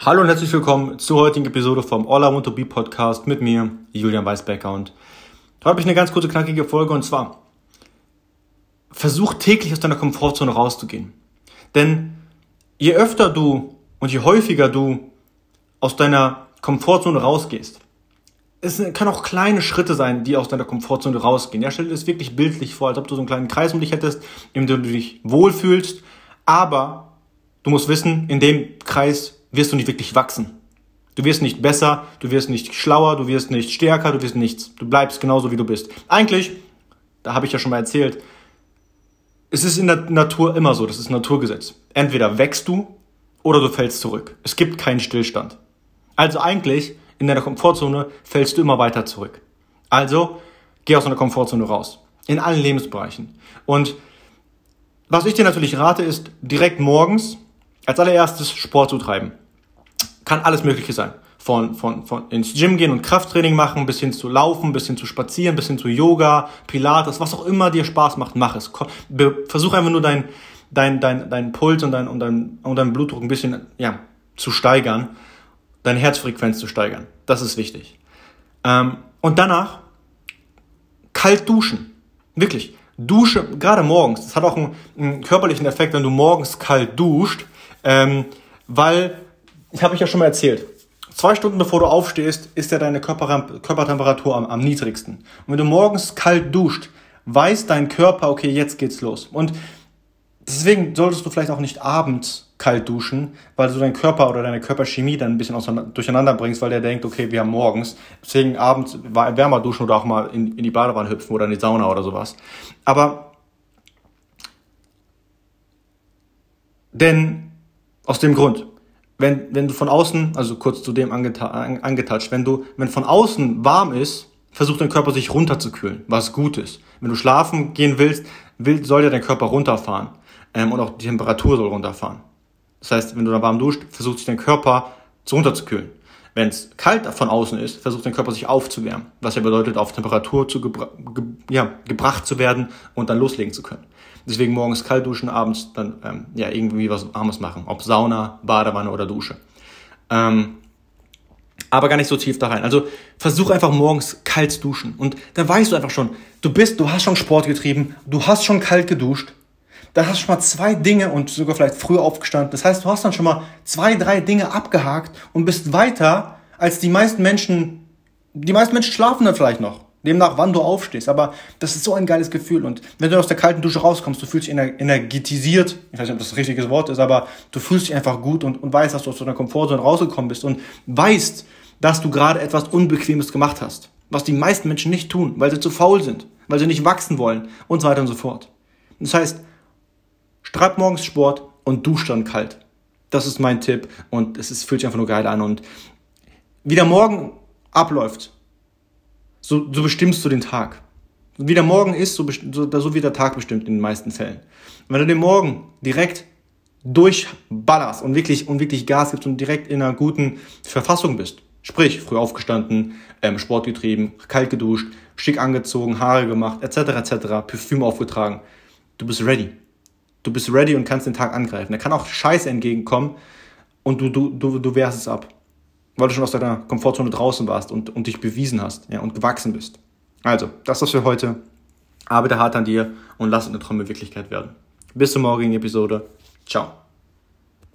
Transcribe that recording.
Hallo und herzlich willkommen zur heutigen Episode vom All I Want to Be Podcast mit mir, Julian Weisbecker. Und heute habe ich eine ganz kurze, knackige Folge und zwar versuch täglich aus deiner Komfortzone rauszugehen. Denn je öfter du und je häufiger du aus deiner Komfortzone rausgehst, es kann auch kleine Schritte sein, die aus deiner Komfortzone rausgehen. Ja, stell dir das wirklich bildlich vor, als ob du so einen kleinen Kreis um dich hättest, in dem du dich wohlfühlst, aber du musst wissen, in dem Kreis wirst du nicht wirklich wachsen. Du wirst nicht besser, du wirst nicht schlauer, du wirst nicht stärker, du wirst nichts. Du bleibst genauso, wie du bist. Eigentlich, da habe ich ja schon mal erzählt, es ist in der Natur immer so, das ist ein Naturgesetz. Entweder wächst du oder du fällst zurück. Es gibt keinen Stillstand. Also eigentlich, in deiner Komfortzone fällst du immer weiter zurück. Also, geh aus deiner Komfortzone raus. In allen Lebensbereichen. Und was ich dir natürlich rate, ist direkt morgens als allererstes Sport zu treiben. Kann alles Mögliche sein. Von, von, von ins Gym gehen und Krafttraining machen, bis hin zu Laufen, bis hin zu Spazieren, bis hin zu Yoga, Pilates, was auch immer dir Spaß macht, mach es. Versuch einfach nur dein, dein, dein, dein Puls und dein, und dein, und dein Blutdruck ein bisschen, ja, zu steigern, deine Herzfrequenz zu steigern. Das ist wichtig. Ähm, und danach kalt duschen. Wirklich. Dusche, gerade morgens. Das hat auch einen, einen körperlichen Effekt, wenn du morgens kalt duscht ähm, weil, ich habe ich ja schon mal erzählt, zwei Stunden bevor du aufstehst, ist ja deine Körper, Körpertemperatur am, am niedrigsten. Und wenn du morgens kalt duscht, weiß dein Körper, okay, jetzt geht's los. Und deswegen solltest du vielleicht auch nicht abends kalt duschen, weil du deinen Körper oder deine Körperchemie dann ein bisschen durcheinander bringst, weil der denkt, okay, wir haben morgens. Deswegen abends wärmer duschen oder auch mal in, in die Badewanne hüpfen oder in die Sauna oder sowas. Aber denn aus dem Grund, wenn, wenn du von außen, also kurz zu dem angetatscht, wenn du, wenn von außen warm ist, versucht dein Körper sich runterzukühlen, was gut ist. Wenn du schlafen gehen willst, will, soll ja dein Körper runterfahren. Ähm, und auch die Temperatur soll runterfahren. Das heißt, wenn du da warm duscht, versucht sich dein Körper zu runterzukühlen. Wenn es kalt von außen ist, versucht dein Körper sich aufzuwärmen, was ja bedeutet, auf Temperatur zu gebra ge ja, gebracht zu werden und dann loslegen zu können. Deswegen morgens kalt duschen, abends dann ähm, ja irgendwie was Warmes machen, ob Sauna, Badewanne oder Dusche. Ähm, aber gar nicht so tief da rein. Also versuch einfach morgens kalt duschen und dann weißt du einfach schon, du bist, du hast schon Sport getrieben, du hast schon kalt geduscht, da hast du schon mal zwei Dinge und sogar vielleicht früher aufgestanden. Das heißt, du hast dann schon mal zwei, drei Dinge abgehakt und bist weiter als die meisten Menschen. Die meisten Menschen schlafen dann vielleicht noch. Demnach, wann du aufstehst. Aber das ist so ein geiles Gefühl. Und wenn du aus der kalten Dusche rauskommst, du fühlst dich energetisiert. Ich weiß nicht, ob das das richtige Wort ist, aber du fühlst dich einfach gut und, und weißt, dass du aus deiner Komfortzone rausgekommen bist und weißt, dass du gerade etwas Unbequemes gemacht hast. Was die meisten Menschen nicht tun, weil sie zu faul sind, weil sie nicht wachsen wollen und so weiter und so fort. Das heißt, Treib morgens Sport und dusch dann kalt. Das ist mein Tipp und es ist, fühlt sich einfach nur geil an. Und wie der Morgen abläuft, so, so bestimmst du den Tag. Wie der Morgen ist, so, so, so wird der Tag bestimmt in den meisten Fällen. wenn du den Morgen direkt durchballerst und wirklich, und wirklich Gas gibst und direkt in einer guten Verfassung bist, sprich, früh aufgestanden, ähm, Sport getrieben, kalt geduscht, schick angezogen, Haare gemacht, etc., etc., Parfüm aufgetragen, du bist ready. Du bist ready und kannst den Tag angreifen. Da kann auch Scheiße entgegenkommen und du, du, du, du wehrst es ab. Weil du schon aus deiner Komfortzone draußen warst und, und dich bewiesen hast ja, und gewachsen bist. Also, das ist für heute. Arbeite hart an dir und lass deine Träume Wirklichkeit werden. Bis zur morgigen Episode. Ciao.